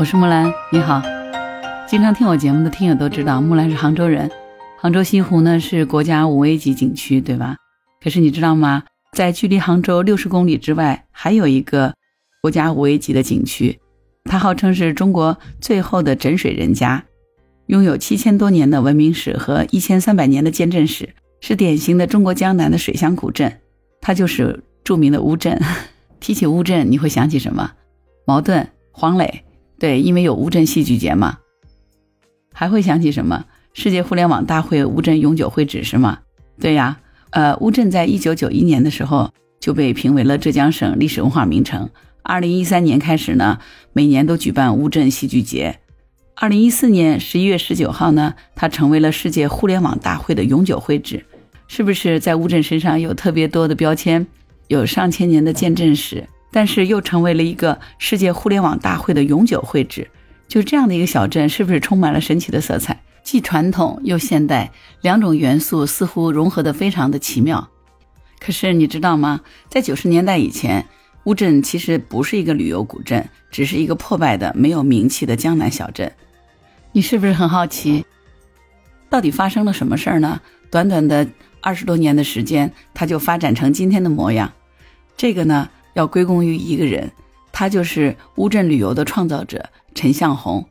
我是木兰，你好。经常听我节目的听友都知道，木兰是杭州人。杭州西湖呢是国家五 A 级景区，对吧？可是你知道吗？在距离杭州六十公里之外，还有一个国家五 A 级的景区，它号称是中国最后的枕水人家，拥有七千多年的文明史和一千三百年的建镇史，是典型的中国江南的水乡古镇。它就是著名的乌镇。提起乌镇，你会想起什么？茅盾、黄磊。对，因为有乌镇戏剧节嘛。还会想起什么？世界互联网大会乌镇永久会址是吗？对呀，呃，乌镇在一九九一年的时候就被评为了浙江省历史文化名城。二零一三年开始呢，每年都举办乌镇戏剧节。二零一四年十一月十九号呢，它成为了世界互联网大会的永久会址。是不是在乌镇身上有特别多的标签？有上千年的见证史，但是又成为了一个世界互联网大会的永久会址。就这样的一个小镇，是不是充满了神奇的色彩？既传统又现代，两种元素似乎融合得非常的奇妙。可是你知道吗？在九十年代以前，乌镇其实不是一个旅游古镇，只是一个破败的、没有名气的江南小镇。你是不是很好奇，到底发生了什么事儿呢？短短的二十多年的时间，它就发展成今天的模样。这个呢，要归功于一个人，他就是乌镇旅游的创造者陈向红。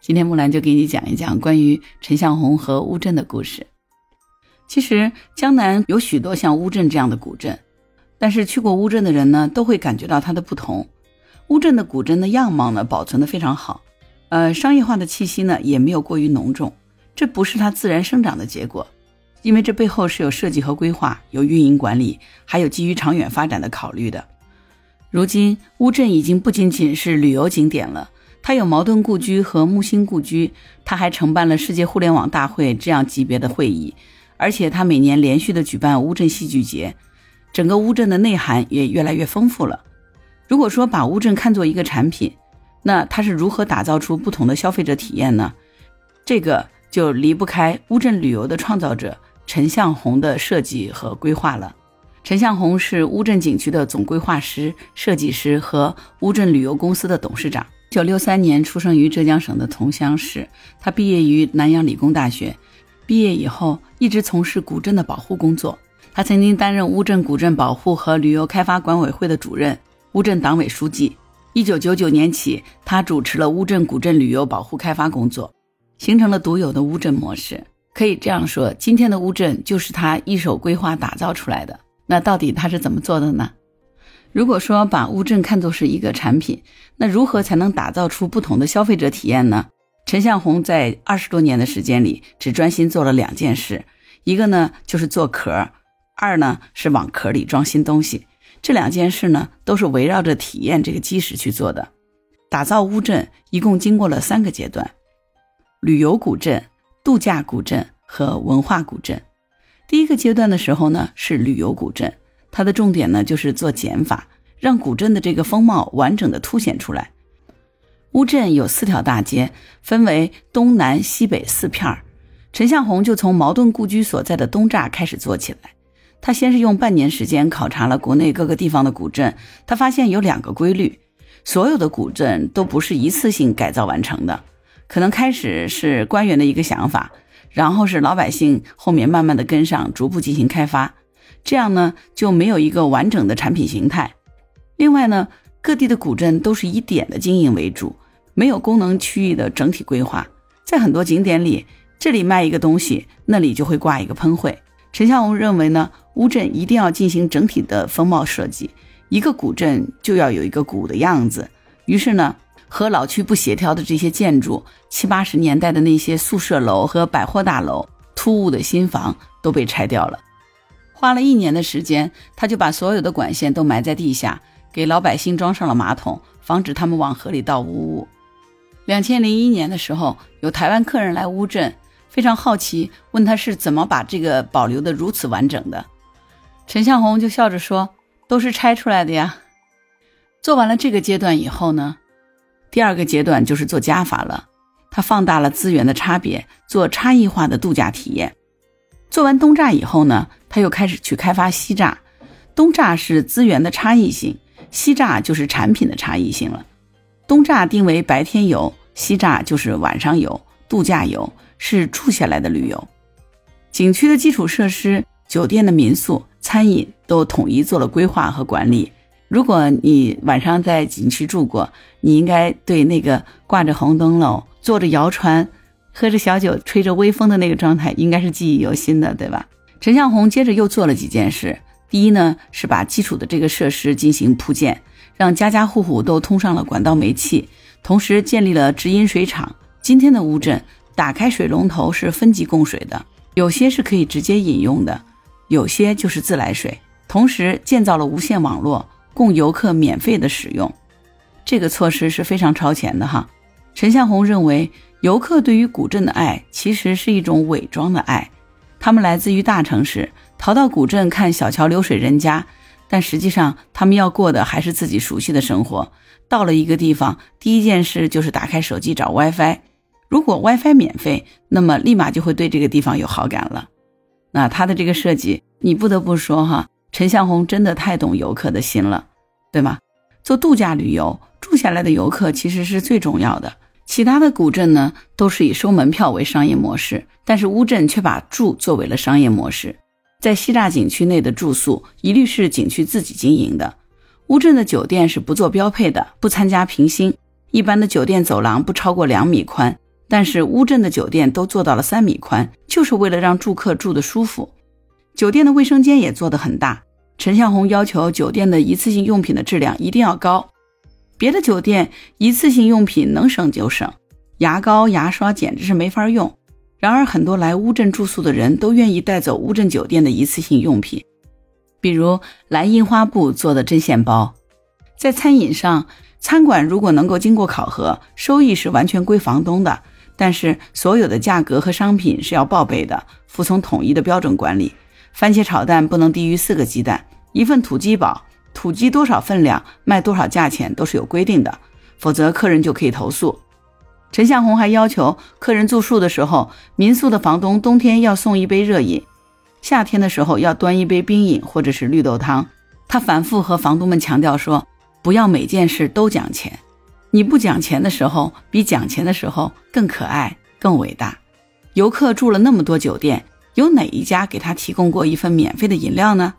今天木兰就给你讲一讲关于陈向红和乌镇的故事。其实江南有许多像乌镇这样的古镇，但是去过乌镇的人呢，都会感觉到它的不同。乌镇的古镇的样貌呢，保存的非常好，呃，商业化的气息呢，也没有过于浓重。这不是它自然生长的结果。因为这背后是有设计和规划，有运营管理，还有基于长远发展的考虑的。如今乌镇已经不仅仅是旅游景点了，它有茅盾故居和木心故居，它还承办了世界互联网大会这样级别的会议，而且它每年连续的举办乌镇戏剧节，整个乌镇的内涵也越来越丰富了。如果说把乌镇看作一个产品，那它是如何打造出不同的消费者体验呢？这个就离不开乌镇旅游的创造者。陈向红的设计和规划了。陈向红是乌镇景区的总规划师、设计师和乌镇旅游公司的董事长。一九六三年出生于浙江省的桐乡市，他毕业于南洋理工大学。毕业以后一直从事古镇的保护工作。他曾经担任乌镇古镇保护和旅游开发管委会的主任、乌镇党委书记。一九九九年起，他主持了乌镇古镇旅游保护开发工作，形成了独有的乌镇模式。可以这样说，今天的乌镇就是他一手规划打造出来的。那到底他是怎么做的呢？如果说把乌镇看作是一个产品，那如何才能打造出不同的消费者体验呢？陈向红在二十多年的时间里，只专心做了两件事，一个呢就是做壳，二呢是往壳里装新东西。这两件事呢，都是围绕着体验这个基石去做的。打造乌镇一共经过了三个阶段：旅游古镇。度假古镇和文化古镇，第一个阶段的时候呢是旅游古镇，它的重点呢就是做减法，让古镇的这个风貌完整的凸显出来。乌镇有四条大街，分为东南西北四片儿。陈向红就从茅盾故居所在的东栅开始做起来。他先是用半年时间考察了国内各个地方的古镇，他发现有两个规律：所有的古镇都不是一次性改造完成的。可能开始是官员的一个想法，然后是老百姓后面慢慢的跟上，逐步进行开发，这样呢就没有一个完整的产品形态。另外呢，各地的古镇都是以点的经营为主，没有功能区域的整体规划。在很多景点里，这里卖一个东西，那里就会挂一个喷绘。陈向红认为呢，乌镇一定要进行整体的风貌设计，一个古镇就要有一个古的样子。于是呢。和老区不协调的这些建筑，七八十年代的那些宿舍楼和百货大楼，突兀的新房都被拆掉了。花了一年的时间，他就把所有的管线都埋在地下，给老百姓装上了马桶，防止他们往河里倒污物。两千零一年的时候，有台湾客人来乌镇，非常好奇，问他是怎么把这个保留的如此完整的。陈向红就笑着说：“都是拆出来的呀。”做完了这个阶段以后呢？第二个阶段就是做加法了，它放大了资源的差别，做差异化的度假体验。做完东栅以后呢，他又开始去开发西栅。东栅是资源的差异性，西栅就是产品的差异性了。东栅定为白天游，西栅就是晚上游、度假游，是住下来的旅游。景区的基础设施、酒店的民宿、餐饮都统一做了规划和管理。如果你晚上在景区住过，你应该对那个挂着红灯笼、坐着摇船、喝着小酒、吹着微风的那个状态，应该是记忆犹新的，对吧？陈向红接着又做了几件事。第一呢，是把基础的这个设施进行铺建，让家家户户都通上了管道煤气，同时建立了直饮水厂。今天的乌镇，打开水龙头是分级供水的，有些是可以直接饮用的，有些就是自来水。同时建造了无线网络。供游客免费的使用，这个措施是非常超前的哈。陈向红认为，游客对于古镇的爱其实是一种伪装的爱，他们来自于大城市，逃到古镇看小桥流水人家，但实际上他们要过的还是自己熟悉的生活。到了一个地方，第一件事就是打开手机找 WiFi，如果 WiFi 免费，那么立马就会对这个地方有好感了。那他的这个设计，你不得不说哈。陈向红真的太懂游客的心了，对吗？做度假旅游住下来的游客其实是最重要的。其他的古镇呢，都是以收门票为商业模式，但是乌镇却把住作为了商业模式。在西栅景区内的住宿一律是景区自己经营的。乌镇的酒店是不做标配的，不参加评星。一般的酒店走廊不超过两米宽，但是乌镇的酒店都做到了三米宽，就是为了让住客住得舒服。酒店的卫生间也做得很大。陈向红要求酒店的一次性用品的质量一定要高。别的酒店一次性用品能省就省，牙膏、牙刷简直是没法用。然而，很多来乌镇住宿的人都愿意带走乌镇酒店的一次性用品，比如蓝印花布做的针线包。在餐饮上，餐馆如果能够经过考核，收益是完全归房东的，但是所有的价格和商品是要报备的，服从统一的标准管理。番茄炒蛋不能低于四个鸡蛋，一份土鸡煲，土鸡多少分量卖多少价钱都是有规定的，否则客人就可以投诉。陈向红还要求客人住宿的时候，民宿的房东冬天要送一杯热饮，夏天的时候要端一杯冰饮或者是绿豆汤。他反复和房东们强调说，不要每件事都讲钱，你不讲钱的时候，比讲钱的时候更可爱、更伟大。游客住了那么多酒店。有哪一家给他提供过一份免费的饮料呢？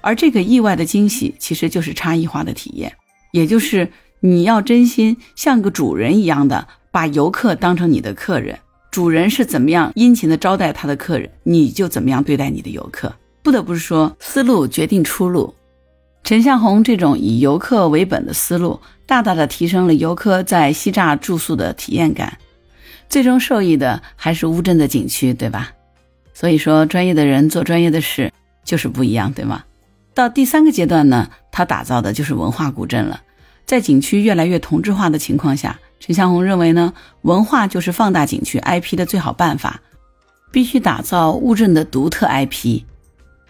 而这个意外的惊喜，其实就是差异化的体验，也就是你要真心像个主人一样的把游客当成你的客人，主人是怎么样殷勤的招待他的客人，你就怎么样对待你的游客。不得不说，思路决定出路。陈向红这种以游客为本的思路，大大的提升了游客在西栅住宿的体验感，最终受益的还是乌镇的景区，对吧？所以说，专业的人做专业的事就是不一样，对吗？到第三个阶段呢，他打造的就是文化古镇了。在景区越来越同质化的情况下，陈向红认为呢，文化就是放大景区 IP 的最好办法，必须打造乌镇的独特 IP。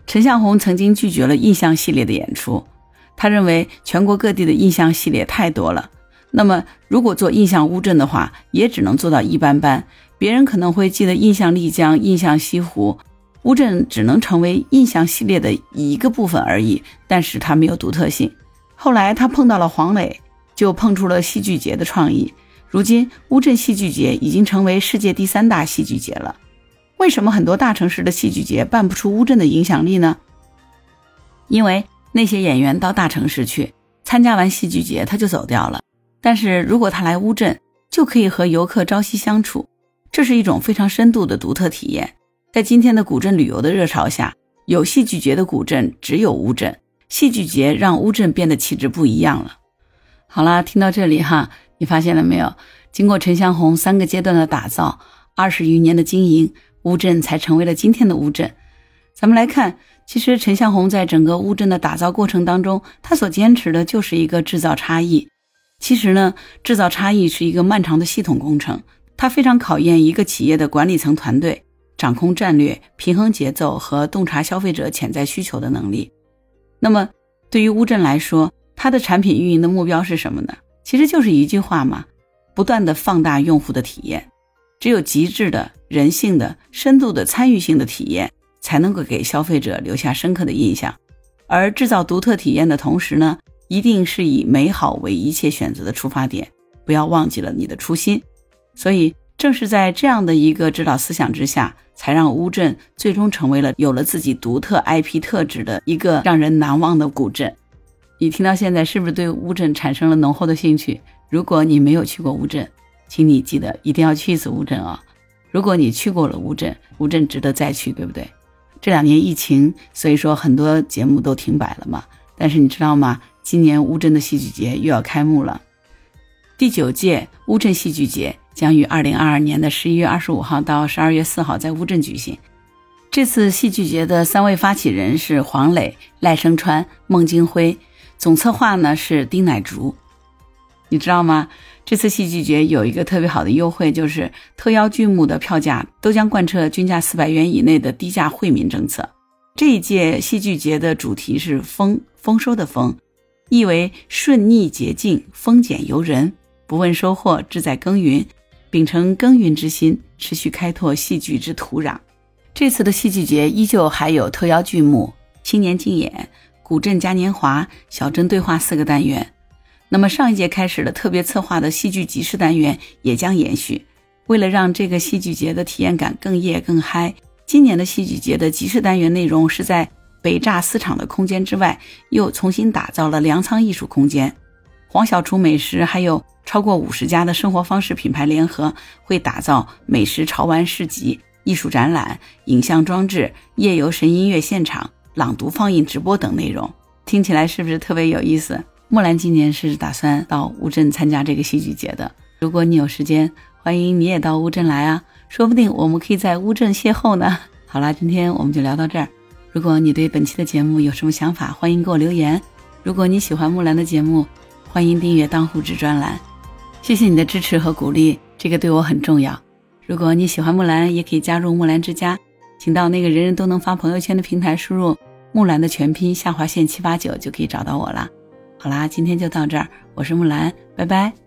陈向红曾经拒绝了印象系列的演出，他认为全国各地的印象系列太多了，那么如果做印象乌镇的话，也只能做到一般般。别人可能会记得印象丽江、印象西湖，乌镇只能成为印象系列的一个部分而已，但是它没有独特性。后来他碰到了黄磊，就碰出了戏剧节的创意。如今乌镇戏剧节已经成为世界第三大戏剧节了。为什么很多大城市的戏剧节办不出乌镇的影响力呢？因为那些演员到大城市去参加完戏剧节他就走掉了，但是如果他来乌镇，就可以和游客朝夕相处。这是一种非常深度的独特体验。在今天的古镇旅游的热潮下，有戏剧节的古镇只有乌镇。戏剧节让乌镇变得气质不一样了。好啦，听到这里哈，你发现了没有？经过陈向红三个阶段的打造，二十余年的经营，乌镇才成为了今天的乌镇。咱们来看，其实陈向红在整个乌镇的打造过程当中，他所坚持的就是一个制造差异。其实呢，制造差异是一个漫长的系统工程。它非常考验一个企业的管理层团队掌控战略、平衡节奏和洞察消费者潜在需求的能力。那么，对于乌镇来说，它的产品运营的目标是什么呢？其实就是一句话嘛：不断的放大用户的体验。只有极致的人性的、深度的参与性的体验，才能够给消费者留下深刻的印象。而制造独特体验的同时呢，一定是以美好为一切选择的出发点。不要忘记了你的初心。所以，正是在这样的一个指导思想之下，才让乌镇最终成为了有了自己独特 IP 特质的一个让人难忘的古镇。你听到现在，是不是对乌镇产生了浓厚的兴趣？如果你没有去过乌镇，请你记得一定要去一次乌镇啊！如果你去过了乌镇，乌镇值得再去，对不对？这两年疫情，所以说很多节目都停摆了嘛。但是你知道吗？今年乌镇的戏剧节又要开幕了。第九届乌镇戏剧节将于二零二二年的十一月二十五号到十二月四号在乌镇举行。这次戏剧节的三位发起人是黄磊、赖声川、孟京辉，总策划呢是丁乃竺。你知道吗？这次戏剧节有一个特别好的优惠，就是特邀剧目的票价都将贯彻均价四百元以内的低价惠民政策。这一届戏剧节的主题是“丰”，丰收的“丰”，意为顺逆洁净，丰俭由人，不问收获，志在耕耘，秉承耕耘之心，持续开拓戏剧之土壤。这次的戏剧节依旧还有特邀剧目、青年竞演、古镇嘉年华、小镇对话四个单元。那么上一届开始的特别策划的戏剧集市单元也将延续。为了让这个戏剧节的体验感更夜更嗨，今年的戏剧节的集市单元内容是在北栅四场的空间之外，又重新打造了粮仓艺术空间。黄小厨美食还有超过五十家的生活方式品牌联合，会打造美食潮玩市集、艺术展览、影像装置、夜游神音乐现场、朗读放映直播等内容。听起来是不是特别有意思？木兰今年是打算到乌镇参加这个戏剧节的。如果你有时间，欢迎你也到乌镇来啊，说不定我们可以在乌镇邂逅呢。好啦，今天我们就聊到这儿。如果你对本期的节目有什么想法，欢迎给我留言。如果你喜欢木兰的节目，欢迎订阅当户织专栏。谢谢你的支持和鼓励，这个对我很重要。如果你喜欢木兰，也可以加入木兰之家，请到那个人人都能发朋友圈的平台，输入木兰的全拼下划线七八九，就可以找到我了。好啦，今天就到这儿，我是木兰，拜拜。